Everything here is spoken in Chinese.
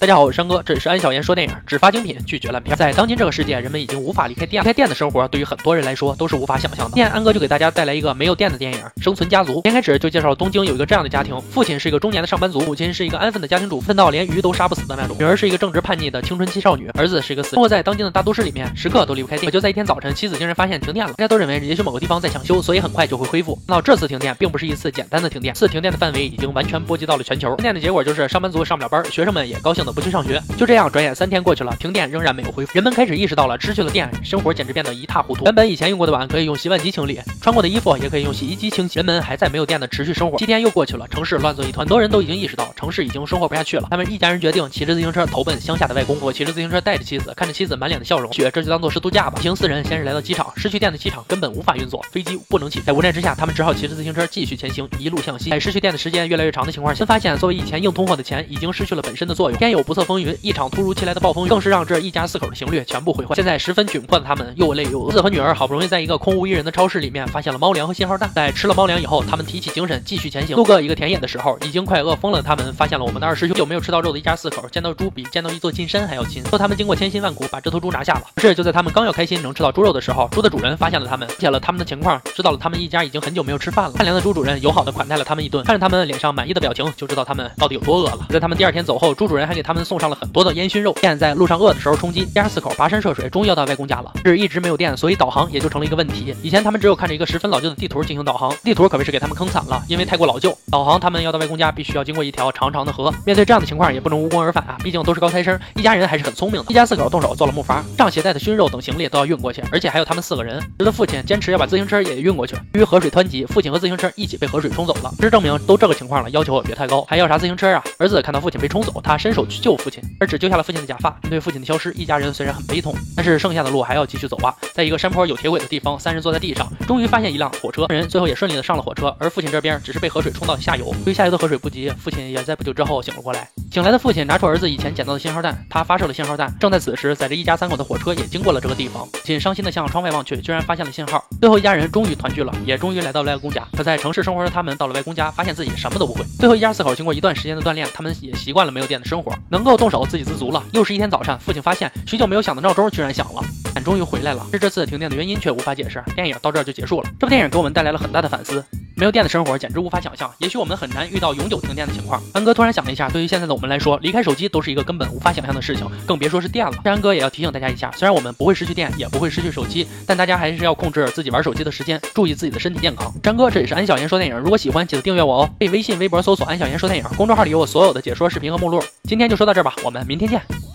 大家好，我是山哥，这里是安小言说电影，只发精品，拒绝烂片。在当今这个世界，人们已经无法离开电，离开电的生活对于很多人来说都是无法想象的。今天安哥就给大家带来一个没有电的电影《生存家族》。先开始就介绍东京有一个这样的家庭，父亲是一个中年的上班族，母亲是一个安分的家庭主妇，奋到连鱼都杀不死的那种。女儿是一个正直叛逆的青春期少女，儿子是一个死。生活在当今的大都市里面，时刻都离不开电。可就在一天早晨，妻子竟然发现停电了，大家都认为也许某个地方在抢修，所以很快就会恢复。那这次停电并不是一次简单的停电，次停电的范围已经完全波及到了全球。停电的结果就是上班族上不了班，学生们也高兴不去上学。就这样，转眼三天过去了，停电仍然没有恢复。人们开始意识到了，失去了电，生活简直变得一塌糊涂。原本以前用过的碗可以用洗碗机清理，穿过的衣服也可以用洗衣机清洗。人们还在没有电的持续生活。七天又过去了，城市乱作一团，很多人都已经意识到城市已经生活不下去了。他们一家人决定骑着自行车投奔乡下的外公。我骑着自行车带着妻子，看着妻子满脸的笑容，雪这就当做是度假吧。一行四人先是来到机场，失去电的机场根本无法运作，飞机不能起。在无奈之下，他们只好骑着自行车继续前行，一路向西。在失去电的时间越来越长的情况下，发现作为以前硬通货的钱已经失去了本身的作用。天有不测风云，一场突如其来的暴风雨更是让这一家四口的行掠全部毁坏。现在十分窘迫的他们又累又饿。儿子和女儿好不容易在一个空无一人的超市里面发现了猫粮和信号弹，在吃了猫粮以后，他们提起精神继续前行。路过一个田野的时候，已经快饿疯了。他们发现了我们的二师兄，久没有吃到肉的一家四口，见到猪比见到一座金山还要亲。说他们经过千辛万苦把这头猪拿下了。是就在他们刚要开心能吃到猪肉的时候，猪的主人发现了他们，了解了他们的情况，知道了他们一家已经很久没有吃饭了。善良的猪主人友好的款待了他们一顿，看着他们脸上满意的表情，就知道他们到底有多饿了。在他们第二天走后，猪主人还给他们送上了很多的烟熏肉。现在路上饿的时候充饥，一家四口跋山涉水，终于要到外公家了。是一直没有电，所以导航也就成了一个问题。以前他们只有看着一个十分老旧的地图进行导航，地图可谓是给他们坑惨了，因为太过老旧。导航他们要到外公家，必须要经过一条长长的河。面对这样的情况，也不能无功而返啊，毕竟都是高材生，一家人还是很聪明的。一家四口动手做了木筏，上携带的熏肉等行李都要运过去，而且还有他们四个人。儿子父亲坚持要把自行车也运过去。由于河水湍急，父亲和自行车一起被河水冲走了。事实证明，都这个情况了，要求也别太高，还要啥自行车啊？儿子看到父亲被冲走，他伸手去救父亲，而只救下了父亲的假发。面对父亲的消失，一家人虽然很悲痛，但是剩下的路还要继续走啊。在一个山坡有铁轨的地方，三人坐在地上，终于发现一辆火车，人最后也顺利的上了火车，而父亲这边只是被河水冲到下游。由于下游的河水不急，父亲也在不久之后醒了过来。醒来的父亲拿出儿子以前捡到的信号弹，他发射了信号弹。正在此时，载着一家三口的火车也经过了这个地方。父亲伤心的向窗外望去，居然发现了信号。最后一家人终于团聚了，也终于来到了外公家。可在城市生活的他们，到了外公家，发现自己什么都不会。最后一家四口经过一段时间的锻炼，他们也习惯了没有电的生活，能够动手自给自足了。又是一天早上，父亲发现许久没有响的闹钟居然响了，电终于回来了。是这次停电的原因却无法解释。电影到这儿就结束了。这部电影给我们带来了很大的反思。没有电的生活简直无法想象，也许我们很难遇到永久停电的情况。安哥突然想了一下，对于现在的我们来说，离开手机都是一个根本无法想象的事情，更别说是电了。安哥也要提醒大家一下，虽然我们不会失去电，也不会失去手机，但大家还是要控制自己玩手机的时间，注意自己的身体健康。山哥，这里是安小言说电影，如果喜欢记得订阅我哦，可以微信、微博搜索安小言说电影，公众号里有我所有的解说视频和目录。今天就说到这儿吧，我们明天见。